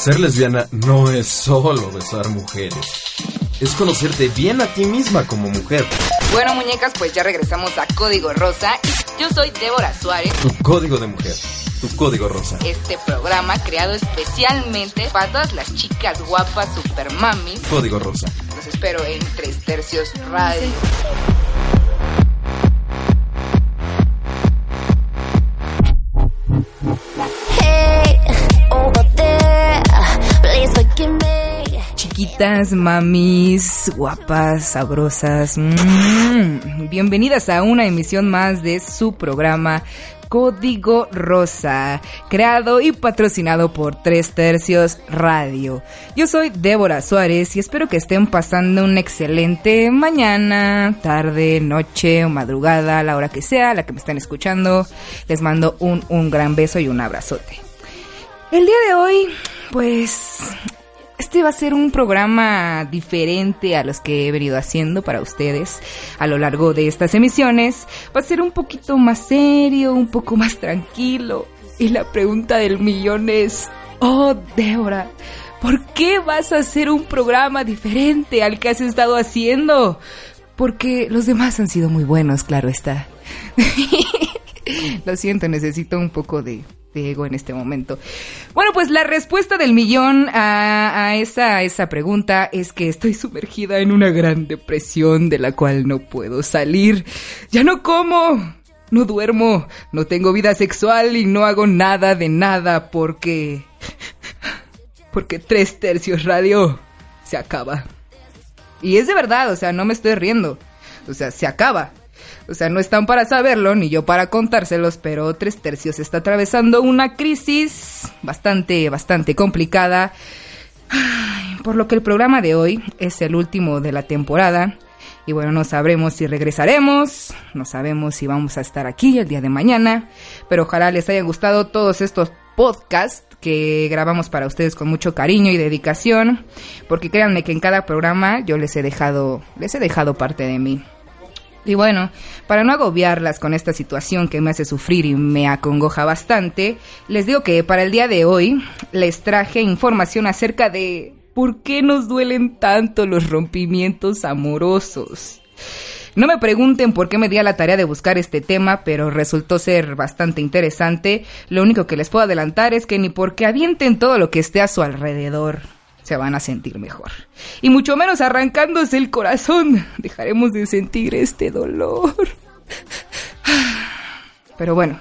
Ser lesbiana no es solo besar mujeres. Es conocerte bien a ti misma como mujer. Bueno, muñecas, pues ya regresamos a Código Rosa. Yo soy Débora Suárez. Tu código de mujer. Tu código rosa. Este programa creado especialmente para todas las chicas guapas, super mami. Código rosa. Los espero en Tres Tercios Radio. Chiquitas, mamis, guapas, sabrosas. Mm. Bienvenidas a una emisión más de su programa Código Rosa, creado y patrocinado por Tres Tercios Radio. Yo soy Débora Suárez y espero que estén pasando una excelente mañana, tarde, noche o madrugada, la hora que sea, la que me estén escuchando. Les mando un, un gran beso y un abrazote. El día de hoy, pues este va a ser un programa diferente a los que he venido haciendo para ustedes a lo largo de estas emisiones. Va a ser un poquito más serio, un poco más tranquilo. Y la pregunta del millón es, oh Débora, ¿por qué vas a hacer un programa diferente al que has estado haciendo? Porque los demás han sido muy buenos, claro está. Lo siento, necesito un poco de ego en este momento. Bueno, pues la respuesta del millón a, esa, esa pregunta es que estoy sumergida en una gran depresión de la cual no puedo salir. Ya no como, no duermo, no tengo vida sexual y no hago nada de nada porque... Porque tres tercios radio se acaba. Y es de verdad, o sea, no me estoy riendo. O sea, se acaba. O sea, no están para saberlo ni yo para contárselos, pero Tres Tercios está atravesando una crisis bastante, bastante complicada. por lo que el programa de hoy es el último de la temporada. Y bueno, no sabremos si regresaremos, no sabemos si vamos a estar aquí el día de mañana, pero ojalá les hayan gustado todos estos podcasts que grabamos para ustedes con mucho cariño y dedicación, porque créanme que en cada programa yo les he dejado, les he dejado parte de mí. Y bueno, para no agobiarlas con esta situación que me hace sufrir y me acongoja bastante, les digo que para el día de hoy les traje información acerca de por qué nos duelen tanto los rompimientos amorosos. No me pregunten por qué me di a la tarea de buscar este tema, pero resultó ser bastante interesante. Lo único que les puedo adelantar es que ni porque avienten todo lo que esté a su alrededor se van a sentir mejor. Y mucho menos arrancándose el corazón, dejaremos de sentir este dolor. Pero bueno,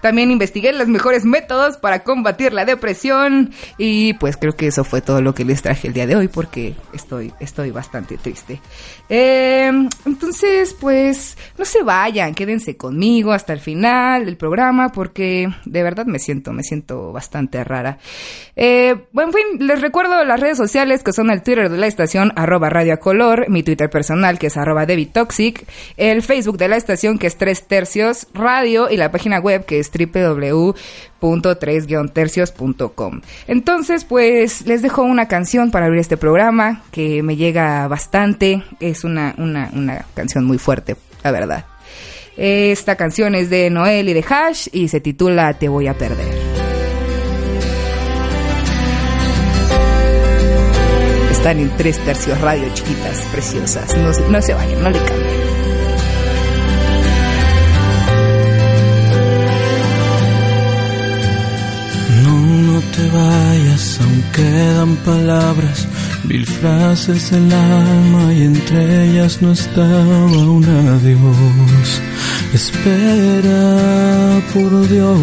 también investigué los mejores métodos para combatir la depresión y pues creo que eso fue todo lo que les traje el día de hoy porque estoy, estoy bastante triste. Em, entonces, pues no se vayan, quédense conmigo hasta el final del programa porque de verdad me siento, me siento bastante rara. Eh, bueno, en fin, les recuerdo las redes sociales que son el Twitter de la estación arroba radiocolor, mi Twitter personal que es arroba Toxic, el Facebook de la estación que es tres tercios radio y la página web que es www.3-tercios.com. Entonces, pues les dejo una canción para abrir este programa que me llega bastante. Es una, una, una canción muy fuerte, la verdad. Esta canción es de Noel y de Hash y se titula Te voy a perder. Están en tres tercios radio, chiquitas, preciosas. No, no se vayan, no le cambien. Te vayas, aún quedan palabras, mil frases del alma y entre ellas no estaba un adiós. Espera por Dios.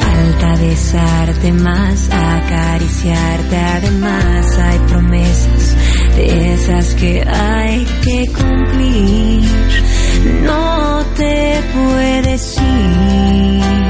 Falta besarte más, acariciarte además, hay promesas de esas que hay que cumplir. No te puedes ir.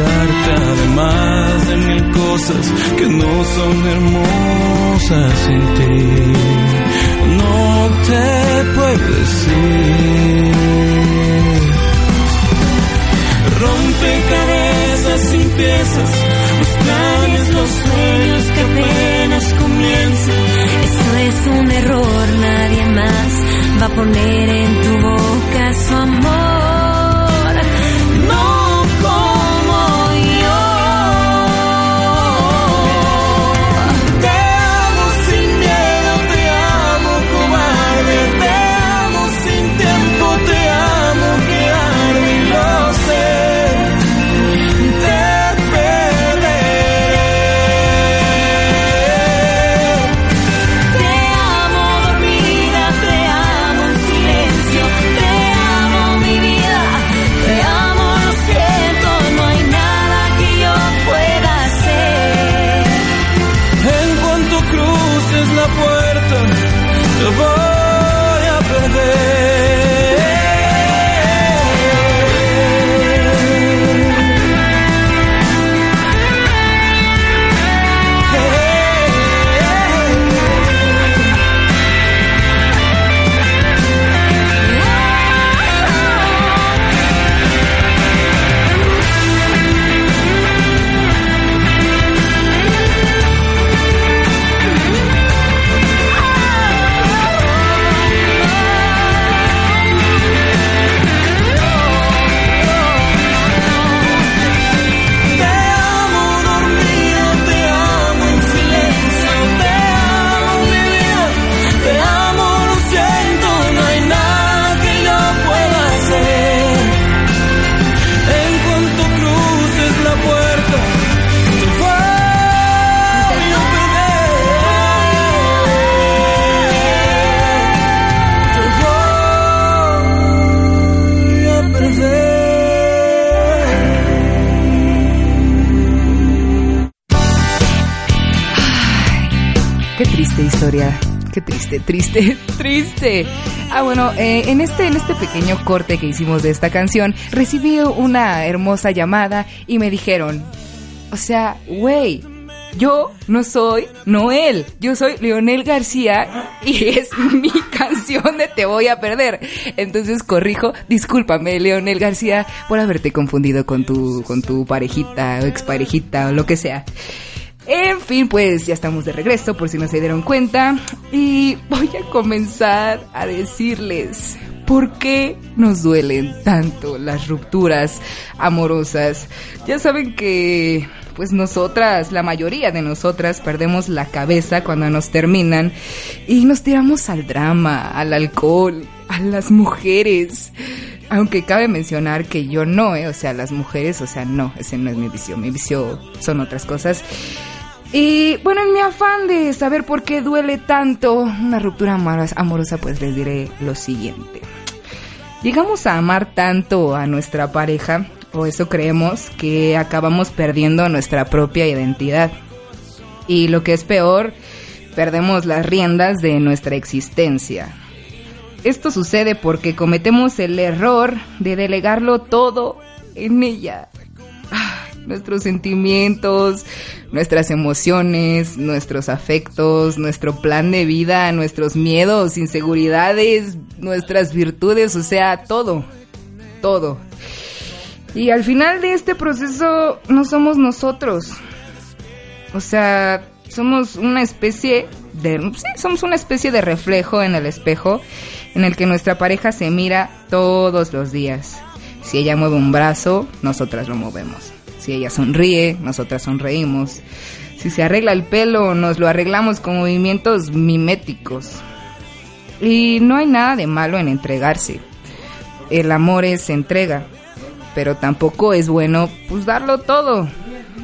acariciarte, además de mil cosas que no son hermosas sin ti. Qué triste, triste, triste. Ah, bueno, eh, en este, en este pequeño corte que hicimos de esta canción, recibí una hermosa llamada y me dijeron, o sea, güey, yo no soy Noel, yo soy Leonel García y es mi canción de Te voy a perder. Entonces corrijo, discúlpame Leonel García por haberte confundido con tu, con tu parejita o exparejita o lo que sea. En fin, pues ya estamos de regreso por si no se dieron cuenta y voy a comenzar a decirles por qué nos duelen tanto las rupturas amorosas. Ya saben que pues nosotras, la mayoría de nosotras perdemos la cabeza cuando nos terminan y nos tiramos al drama, al alcohol, a las mujeres. Aunque cabe mencionar que yo no, ¿eh? o sea, las mujeres, o sea, no, ese no es mi vicio, mi vicio son otras cosas. Y bueno, en mi afán de saber por qué duele tanto una ruptura amorosa, pues les diré lo siguiente. Llegamos a amar tanto a nuestra pareja, o eso creemos, que acabamos perdiendo nuestra propia identidad. Y lo que es peor, perdemos las riendas de nuestra existencia. Esto sucede porque cometemos el error de delegarlo todo en ella nuestros sentimientos, nuestras emociones, nuestros afectos, nuestro plan de vida, nuestros miedos, inseguridades, nuestras virtudes, o sea, todo, todo. Y al final de este proceso no somos nosotros. O sea, somos una especie de sí, somos una especie de reflejo en el espejo en el que nuestra pareja se mira todos los días. Si ella mueve un brazo, nosotras lo movemos. Si ella sonríe, nosotras sonreímos. Si se arregla el pelo, nos lo arreglamos con movimientos miméticos. Y no hay nada de malo en entregarse. El amor es entrega, pero tampoco es bueno pues darlo todo.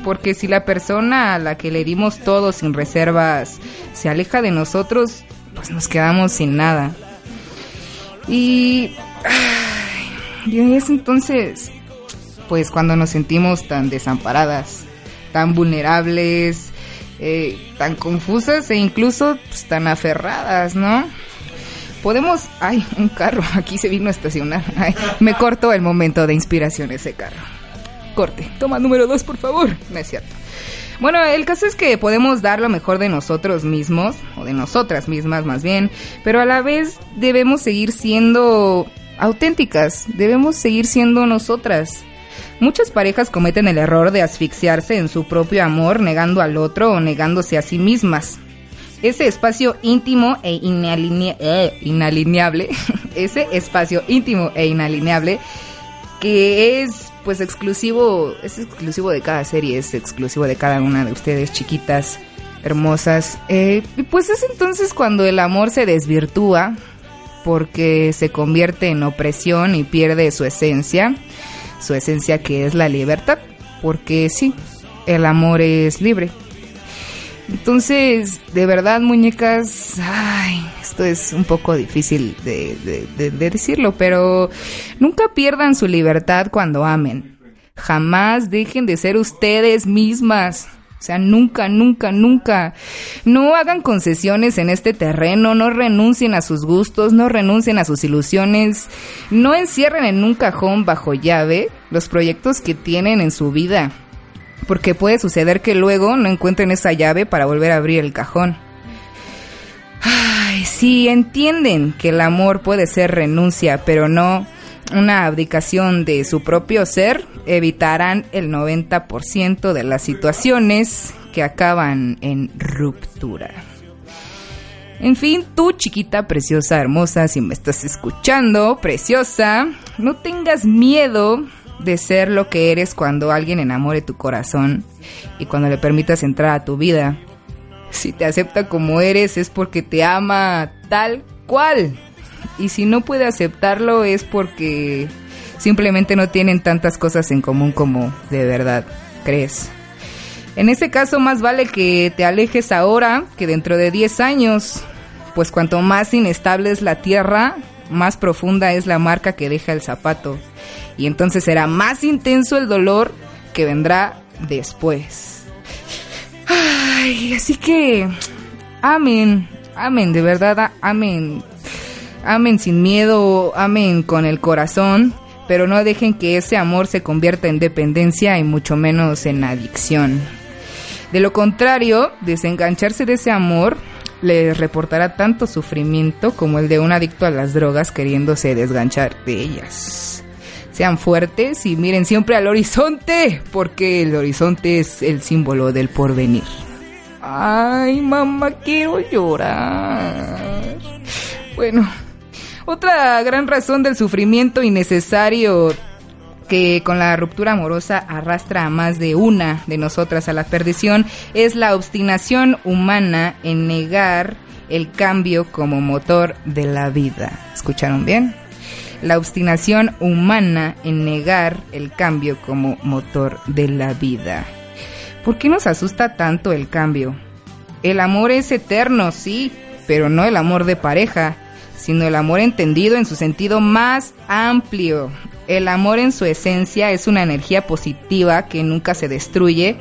Porque si la persona a la que le dimos todo sin reservas se aleja de nosotros, pues nos quedamos sin nada. Y, y es entonces pues cuando nos sentimos tan desamparadas, tan vulnerables, eh, tan confusas e incluso pues, tan aferradas, ¿no? Podemos... Ay, un carro, aquí se vino a estacionar. Me cortó el momento de inspiración ese carro. Corte, toma número dos, por favor. No es cierto. Bueno, el caso es que podemos dar lo mejor de nosotros mismos, o de nosotras mismas más bien, pero a la vez debemos seguir siendo auténticas, debemos seguir siendo nosotras. Muchas parejas cometen el error de asfixiarse en su propio amor, negando al otro o negándose a sí mismas. Ese espacio íntimo e eh, inalineable, ese espacio íntimo e inalineable que es pues exclusivo, es exclusivo de cada serie, es exclusivo de cada una de ustedes, chiquitas, hermosas. Eh, pues es entonces cuando el amor se desvirtúa, porque se convierte en opresión y pierde su esencia, su esencia que es la libertad, porque sí, el amor es libre. Entonces, de verdad, muñecas, ay, esto es un poco difícil de, de decirlo, pero nunca pierdan su libertad cuando amen. Jamás dejen de ser ustedes mismas. O sea, nunca, nunca, nunca. No hagan concesiones en este terreno, no renuncien a sus gustos, no renuncien a sus ilusiones, no encierren en un cajón bajo llave los proyectos que tienen en su vida. Porque puede suceder que luego no encuentren esa llave para volver a abrir el cajón. Ay, sí, entienden que el amor puede ser renuncia, pero no una abdicación de su propio ser, evitarán el 90% de las situaciones que acaban en ruptura. En fin, tú chiquita, preciosa, hermosa, si me estás escuchando, preciosa, no tengas miedo de ser lo que eres cuando alguien enamore tu corazón y cuando le permitas entrar a tu vida. Si te acepta como eres es porque te ama tal cual y si no puede aceptarlo es porque simplemente no tienen tantas cosas en común como de verdad crees. En ese caso más vale que te alejes ahora que dentro de 10 años, pues cuanto más inestable es la tierra, más profunda es la marca que deja el zapato. Y entonces será más intenso el dolor que vendrá después. Ay, así que, amén, amén, de verdad, amén Amen sin miedo, amen con el corazón, pero no dejen que ese amor se convierta en dependencia y mucho menos en adicción. De lo contrario, desengancharse de ese amor les reportará tanto sufrimiento como el de un adicto a las drogas queriéndose desganchar de ellas. Sean fuertes y miren siempre al horizonte, porque el horizonte es el símbolo del porvenir. Ay, mamá, quiero llorar. Bueno, otra gran razón del sufrimiento innecesario que con la ruptura amorosa arrastra a más de una de nosotras a la perdición es la obstinación humana en negar el cambio como motor de la vida. ¿Escucharon bien? La obstinación humana en negar el cambio como motor de la vida. ¿Por qué nos asusta tanto el cambio? El amor es eterno, sí, pero no el amor de pareja sino el amor entendido en su sentido más amplio. El amor en su esencia es una energía positiva que nunca se destruye,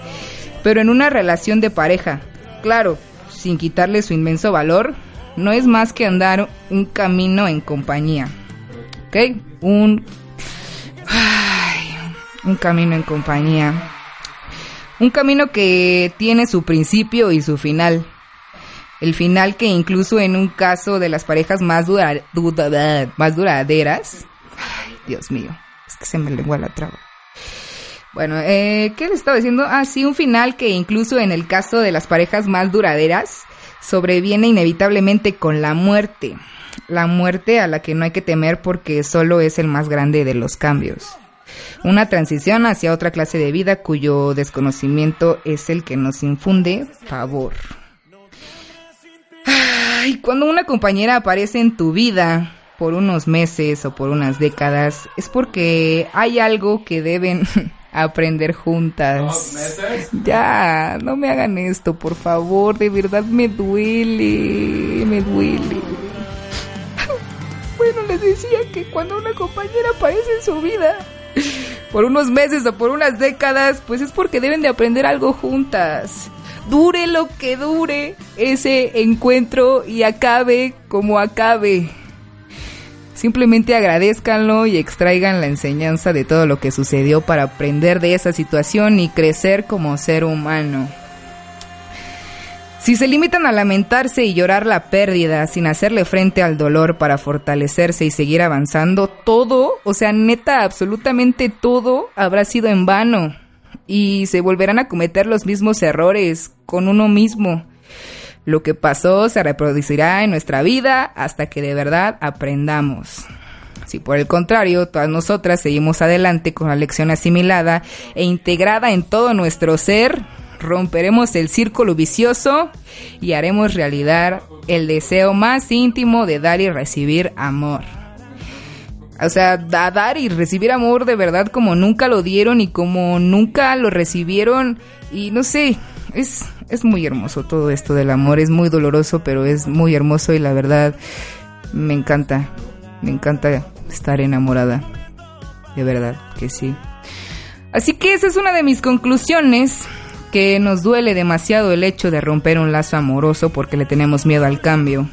pero en una relación de pareja, claro, sin quitarle su inmenso valor, no es más que andar un camino en compañía. ¿Ok? Un... un camino en compañía. Un camino que tiene su principio y su final. El final que incluso en un caso de las parejas más, más duraderas... Ay, Dios mío, es que se me lengua la traba. Bueno, eh, ¿qué les estaba diciendo? Ah, sí, un final que incluso en el caso de las parejas más duraderas sobreviene inevitablemente con la muerte. La muerte a la que no hay que temer porque solo es el más grande de los cambios. Una transición hacia otra clase de vida cuyo desconocimiento es el que nos infunde pavor. Ay, cuando una compañera aparece en tu vida por unos meses o por unas décadas, es porque hay algo que deben aprender juntas. Ya, no me hagan esto, por favor, de verdad me duele, me duele. Bueno, les decía que cuando una compañera aparece en su vida, por unos meses o por unas décadas, pues es porque deben de aprender algo juntas. Dure lo que dure ese encuentro y acabe como acabe. Simplemente agradezcanlo y extraigan la enseñanza de todo lo que sucedió para aprender de esa situación y crecer como ser humano. Si se limitan a lamentarse y llorar la pérdida sin hacerle frente al dolor para fortalecerse y seguir avanzando, todo, o sea, neta, absolutamente todo habrá sido en vano y se volverán a cometer los mismos errores con uno mismo. Lo que pasó se reproducirá en nuestra vida hasta que de verdad aprendamos. Si por el contrario, todas nosotras seguimos adelante con la lección asimilada e integrada en todo nuestro ser, romperemos el círculo vicioso y haremos realidad el deseo más íntimo de dar y recibir amor. O sea, dar y recibir amor de verdad como nunca lo dieron y como nunca lo recibieron. Y no sé, es, es muy hermoso todo esto del amor. Es muy doloroso, pero es muy hermoso y la verdad me encanta. Me encanta estar enamorada. De verdad que sí. Así que esa es una de mis conclusiones que nos duele demasiado el hecho de romper un lazo amoroso porque le tenemos miedo al cambio.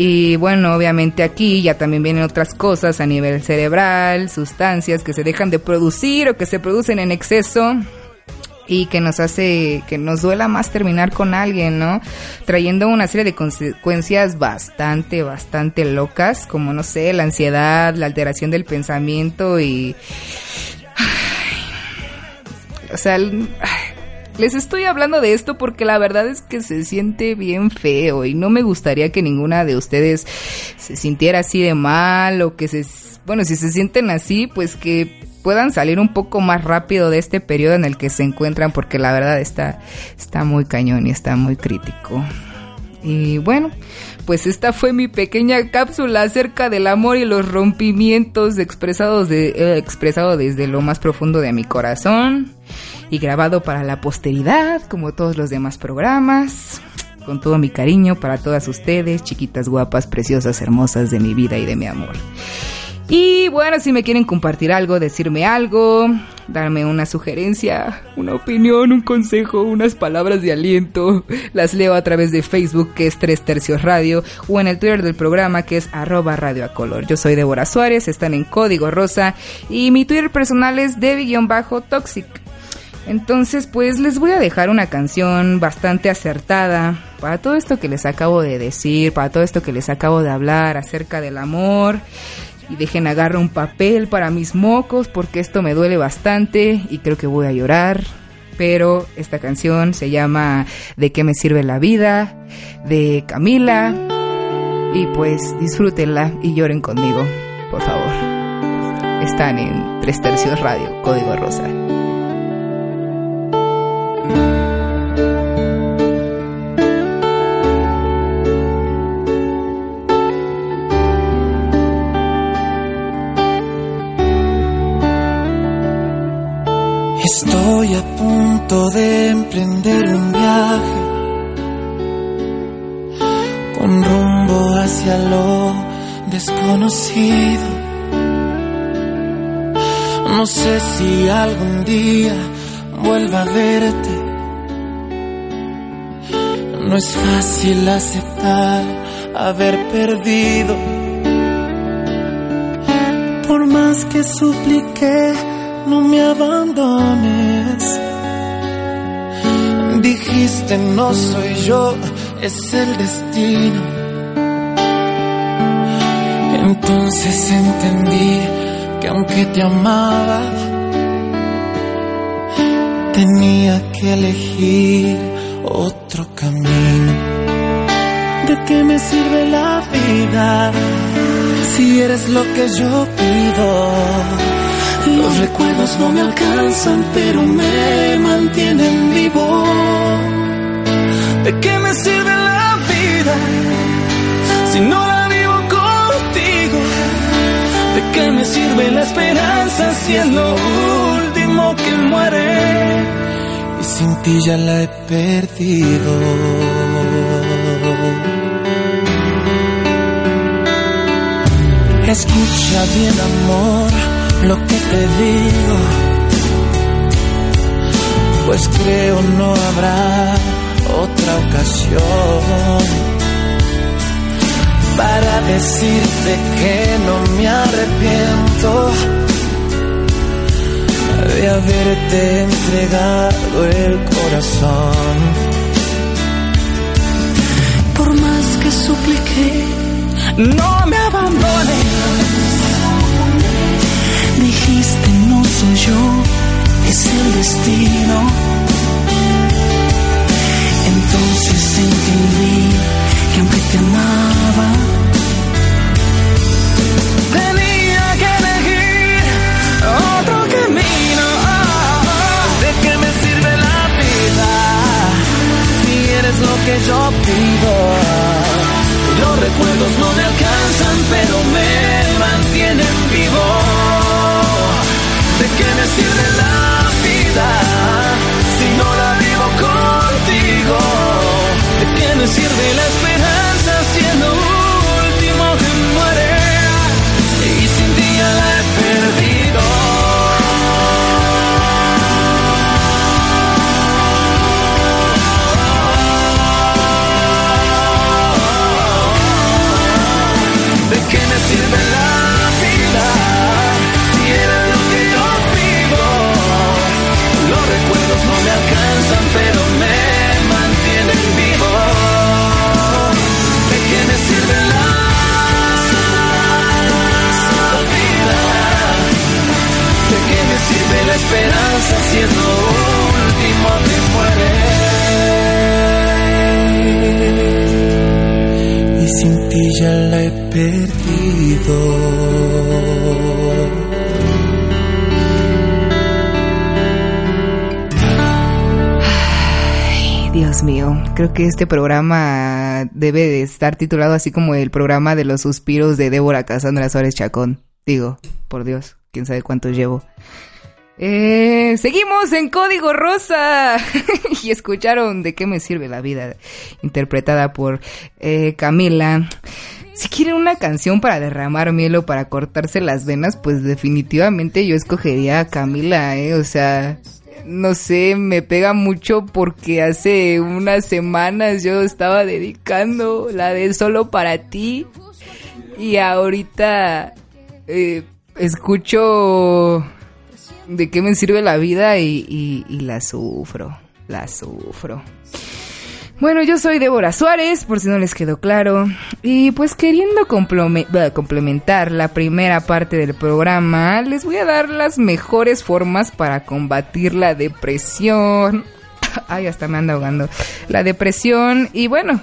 Y bueno, obviamente aquí ya también vienen otras cosas a nivel cerebral, sustancias que se dejan de producir o que se producen en exceso y que nos hace que nos duela más terminar con alguien, ¿no? Trayendo una serie de consecuencias bastante, bastante locas, como no sé, la ansiedad, la alteración del pensamiento y... O sea, les estoy hablando de esto porque la verdad es que se siente bien feo y no me gustaría que ninguna de ustedes se sintiera así de mal o que se... Bueno, si se sienten así, pues que puedan salir un poco más rápido de este periodo en el que se encuentran porque la verdad está, está muy cañón y está muy crítico. Y bueno, pues esta fue mi pequeña cápsula acerca del amor y los rompimientos expresados de, eh, expresado desde lo más profundo de mi corazón y grabado para la posteridad, como todos los demás programas. Con todo mi cariño para todas ustedes, chiquitas guapas, preciosas, hermosas de mi vida y de mi amor. Y bueno, si me quieren compartir algo, decirme algo, darme una sugerencia, una opinión, un consejo, unas palabras de aliento, las leo a través de Facebook que es Tres Tercios Radio o en el Twitter del programa que es arroba radio a color. Yo soy Débora Suárez, están en código rosa y mi Twitter personal es Debbie-Toxic. Entonces, pues les voy a dejar una canción bastante acertada para todo esto que les acabo de decir, para todo esto que les acabo de hablar acerca del amor. Y dejen agarrar un papel para mis mocos porque esto me duele bastante y creo que voy a llorar. Pero esta canción se llama ¿De qué me sirve la vida? de Camila. Y pues disfrútenla y lloren conmigo, por favor. Están en Tres Tercios Radio, Código Rosa. De emprender un viaje con rumbo hacia lo desconocido. No sé si algún día vuelva a verte. No es fácil aceptar haber perdido. Por más que supliqué no me abandones. No soy yo, es el destino. Entonces entendí que aunque te amaba, tenía que elegir otro camino. ¿De qué me sirve la vida si eres lo que yo pido? Los recuerdos no me alcanzan, pero me mantienen vivo. ¿De qué me sirve la vida si no la vivo contigo? ¿De qué me sirve la esperanza si es lo último que muere? Y sin ti ya la he perdido. Escucha bien, amor lo que te digo, pues creo no habrá otra ocasión para decirte que no me arrepiento de haberte entregado el corazón. Por más que supliqué, no me abandones No soy yo, es el destino. Entonces entendí que aunque te amaba, tenía que elegir otro camino. ¿De qué me sirve la vida si eres lo que yo pido? Los recuerdos no me alcanzan, pero me mantienen vivo. ¿De qué me sirve la vida si no la vivo contigo? ¿De qué me sirve la esperanza que este programa debe de estar titulado así como el programa de los suspiros de Débora Casandra Suárez Chacón. Digo, por Dios, quién sabe cuánto llevo. Eh, seguimos en Código Rosa y escucharon de qué me sirve la vida, interpretada por eh, Camila. Si quieren una canción para derramar miel o para cortarse las venas, pues definitivamente yo escogería a Camila, ¿eh? O sea, no sé, me pega mucho porque hace unas semanas yo estaba dedicando la de Solo para ti y ahorita eh, escucho de qué me sirve la vida y, y- y la sufro, la sufro. Bueno, yo soy Débora Suárez, por si no les quedó claro. Y pues queriendo complementar la primera parte del programa, les voy a dar las mejores formas para combatir la depresión. Ay, hasta me anda ahogando. La depresión y bueno,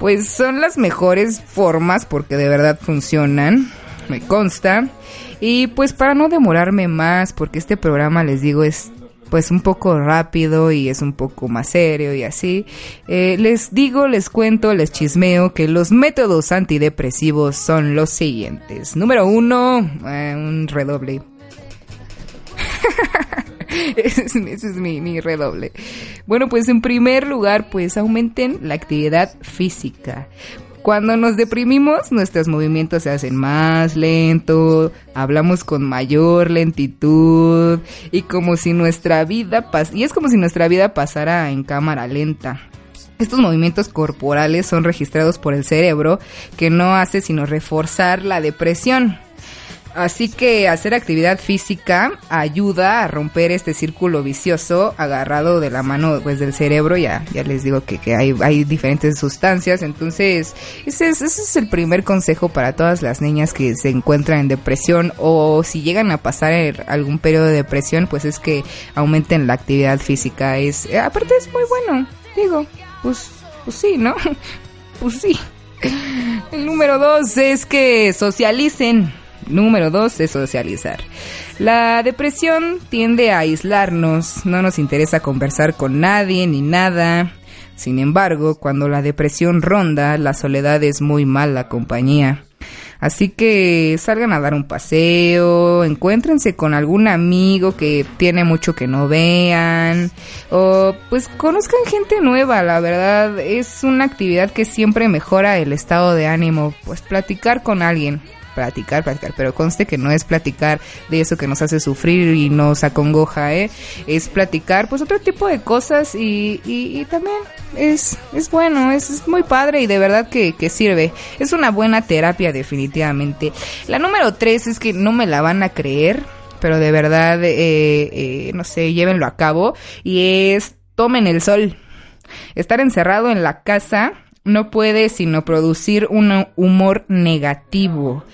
pues son las mejores formas porque de verdad funcionan, me consta. Y pues para no demorarme más, porque este programa les digo es pues un poco rápido y es un poco más serio y así, eh, les digo, les cuento, les chismeo que los métodos antidepresivos son los siguientes. Número uno, eh, un redoble. ese es, mi, mi redoble. Bueno, pues en primer lugar, pues aumenten la actividad física. Cuando nos deprimimos, nuestros movimientos se hacen más lentos, hablamos con mayor lentitud y como si nuestra vida y es como si nuestra vida pasara en cámara lenta. Estos movimientos corporales son registrados por el cerebro que no hace sino reforzar la depresión. Así que hacer actividad física ayuda a romper este círculo vicioso agarrado de la mano pues del cerebro. Ya, ya les digo que, que hay, hay diferentes sustancias. Entonces, ese es, ese es el primer consejo para todas las niñas que se encuentran en depresión o si llegan a pasar algún periodo de depresión, pues es que aumenten la actividad física. Es, eh, aparte es muy bueno, digo, pues, pues sí, ¿no? pues sí. El número dos es que socialicen. Número dos es socializar. La depresión tiende a aislarnos, no nos interesa conversar con nadie ni nada. Sin embargo, cuando la depresión ronda, la soledad es muy mala compañía. Así que salgan a dar un paseo, encuéntrense con algún amigo que tiene mucho que no vean, o pues conozcan gente nueva, la verdad es una actividad que siempre mejora el estado de ánimo, pues platicar con alguien. Platicar, platicar, pero conste que no es platicar de eso que nos hace sufrir y nos acongoja, ¿eh? Es platicar, pues, otro tipo de cosas y, y, también es, es bueno, es, muy padre y de verdad que, que, sirve. Es una buena terapia, definitivamente. La número tres es que no me la van a creer, pero de verdad, eh, eh, no sé, llévenlo a cabo y es tomen el sol. Estar encerrado en la casa no puede sino producir un humor negativo.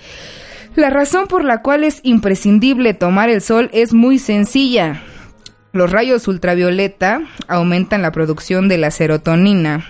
La razón por la cual es imprescindible tomar el sol es muy sencilla. Los rayos ultravioleta aumentan la producción de la serotonina,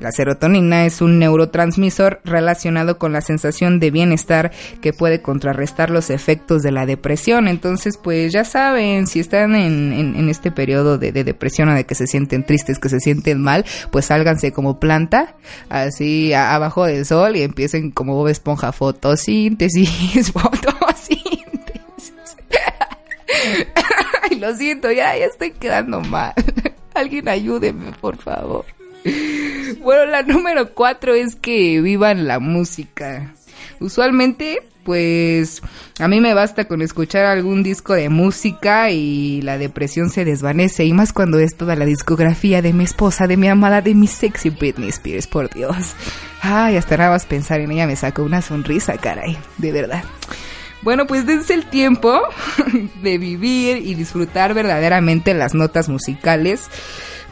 la serotonina es un neurotransmisor relacionado con la sensación de bienestar que puede contrarrestar los efectos de la depresión. Entonces, pues ya saben, si están en, este periodo de, depresión o de que se sienten tristes, que se sienten mal, pues sálganse como planta, así abajo del sol y empiecen como Bob Esponja, fotosíntesis, fotosíntesis. Lo siento, ya, ya estoy quedando mal. Alguien ayúdeme, por favor. Bueno, la número cuatro es que vivan la música. Usualmente, pues a mí me basta con escuchar algún disco de música y la depresión se desvanece. Y más cuando es toda la discografía de mi esposa, de mi amada, de mi sexy Britney Spears, por Dios. Ay, hasta nada más pensar en ella me sacó una sonrisa, caray, de verdad. Bueno, pues desde el tiempo de vivir y disfrutar verdaderamente las notas musicales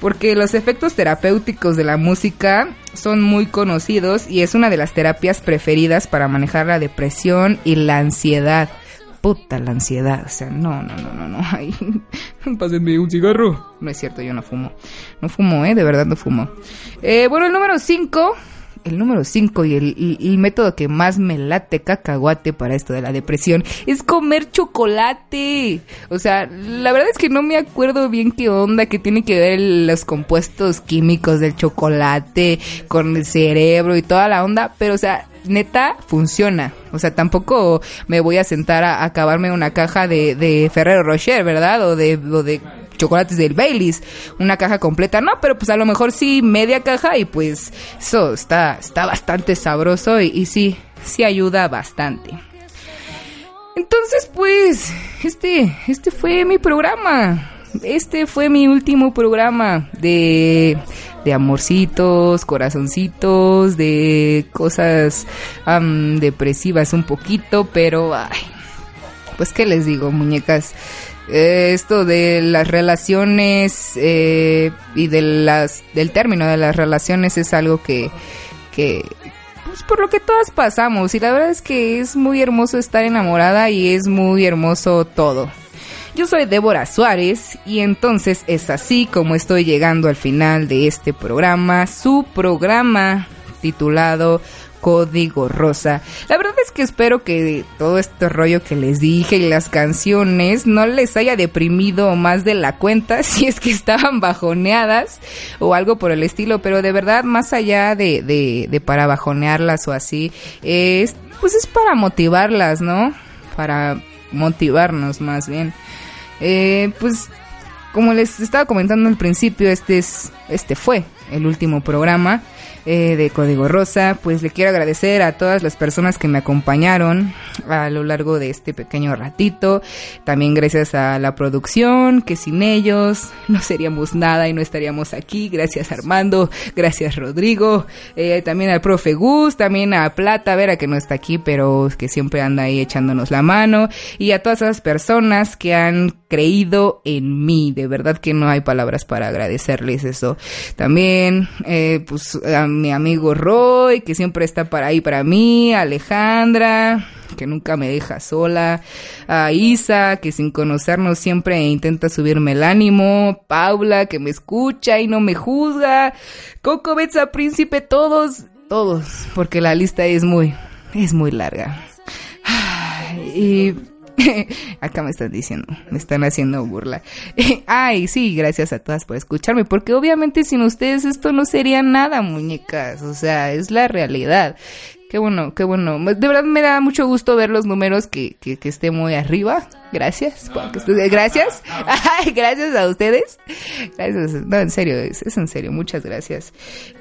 porque los efectos terapéuticos de la música son muy conocidos y es una de las terapias preferidas para manejar la depresión y la ansiedad. Puta la ansiedad, o sea, no, no, no, no, no, ay, pásenme un cigarro. No es cierto, yo no fumo. No fumo, eh, de verdad no fumo. Eh, bueno, el número 5 el número 5 y el, método que más me late cacahuate para esto de la depresión es comer chocolate. O sea, la verdad es que no me acuerdo bien qué onda, que tiene que ver los compuestos químicos del chocolate con el cerebro y toda la onda, pero o sea, neta funciona. O sea, tampoco me voy a sentar a, acabarme una caja de, de Ferrero Rocher, ¿verdad? O de, o de chocolates del Baileys, una caja completa, no, pero pues a lo mejor sí media caja y pues eso está, está bastante sabroso y, sí, sí ayuda bastante. Entonces pues, este, este fue mi programa. Este fue mi último programa de, de amorcitos, corazoncitos, de cosas depresivas un poquito, pero pues qué les digo, muñecas. Eh, esto de las relaciones eh, y de las del término de las relaciones es algo que que pues por lo que todas pasamos y la verdad es que es muy hermoso estar enamorada y es muy hermoso todo. Yo soy Débora Suárez y entonces es así como estoy llegando al final de este programa, su programa titulado Código Rosa. La verdad es que espero que todo este rollo que les dije y las canciones no les haya deprimido más de la cuenta si es que estaban bajoneadas o algo por el estilo, pero de verdad más allá de, de, para bajonearlas o así, es, pues es para motivarlas, ¿no? Para motivarnos más bien. Eh, pues como les estaba comentando al principio, este es, este fue el último programa. Eh, de Código Rosa. Pues le quiero agradecer a todas las personas que me acompañaron a lo largo de este pequeño ratito. También gracias a la producción, que sin ellos no seríamos nada y no estaríamos aquí. Gracias Armando, gracias Rodrigo, eh, también al profe Gus, también a Plata Vera que no está aquí, pero que siempre anda ahí echándonos la mano. Y a todas esas personas que han creído en mí. De verdad que no hay palabras para agradecerles eso. También, eh, pues, a mi amigo Roy, que siempre está para ahí para mí, Alejandra, que nunca me deja sola, a Isa, que sin conocernos siempre intenta subirme el ánimo, Paula, que me escucha y no me juzga, Coco Betsa Príncipe, todos, todos, porque la lista es muy, es muy larga. Y Acá me están diciendo, me están haciendo burla. Ay, sí, gracias a todas por escucharme, porque obviamente sin ustedes esto no sería nada, muñecas. O sea, es la realidad. Qué bueno, qué bueno. De verdad me da mucho gusto ver los números que, que, que esté muy arriba. Gracias. gracias. gracias a ustedes. Gracias. No, en serio, es, en serio. Muchas gracias.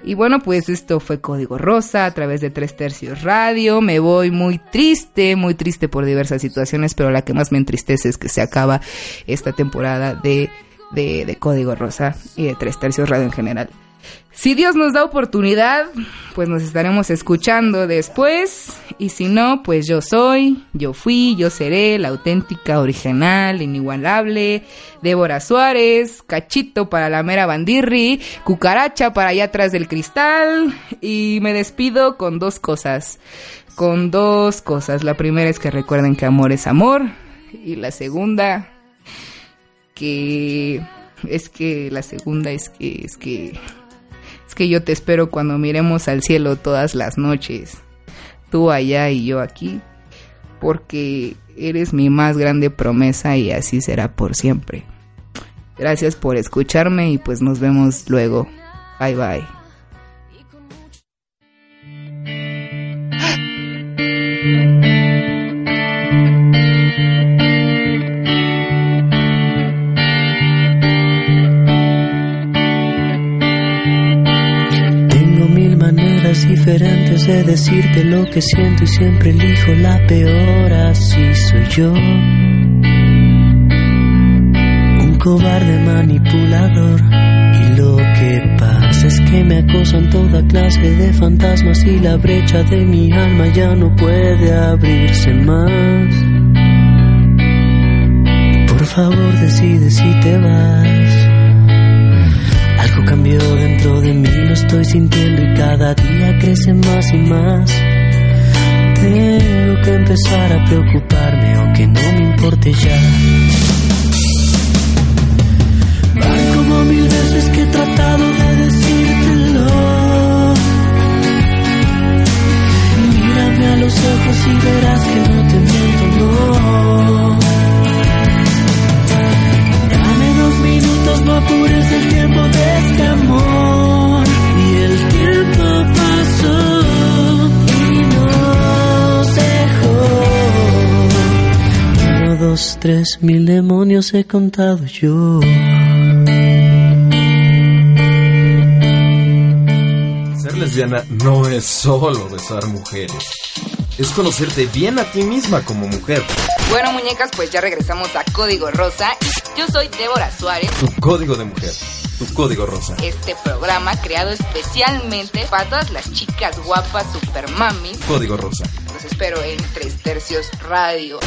Y bueno, pues esto fue Código Rosa a través de Tres Tercios Radio. Me voy muy triste, muy triste por diversas situaciones, pero la que más me entristece es que se acaba esta temporada de, de, de Código Rosa y de Tres Tercios Radio en general. Si Dios nos da oportunidad, pues nos estaremos escuchando después. Y si no, pues yo soy, yo fui, yo seré la auténtica, original, inigualable, Débora Suárez, cachito para la mera bandirri, cucaracha para allá atrás del cristal. Y me despido con dos cosas. Con dos cosas. La primera es que recuerden que amor es amor. Y la segunda, que... Es que la segunda es que... Es que que yo te espero cuando miremos al cielo todas las noches, tú allá y yo aquí, porque eres mi más grande promesa y así será por siempre. Gracias por escucharme y pues nos vemos luego. Bye bye. Diferentes de decirte lo que siento y siempre elijo la peor, así soy yo. Un cobarde manipulador y lo que pasa es que me acosan toda clase de fantasmas y la brecha de mi alma ya no puede abrirse más. Por favor decide si te vas algo cambió dentro de mí, lo estoy sintiendo y cada día crece más y más. Tengo que empezar a preocuparme, aunque no me importe ya. Van como mil veces que he tratado de decírtelo. Mírame a los ojos y verás que no te miento, no. Minutos, no apures el tiempo de este amor. Y el tiempo pasó y nos dejó. Uno, dos, tres, mil demonios he contado yo. Ser lesbiana no es solo besar mujeres. Es conocerte bien a ti misma como mujer. Bueno, muñecas, pues ya regresamos a Código Rosa. Yo soy Débora Suárez. Tu código de mujer. Tu código rosa. Este programa creado especialmente para todas las chicas guapas, super mamis. Código rosa. Los espero en Tres Tercios Radio.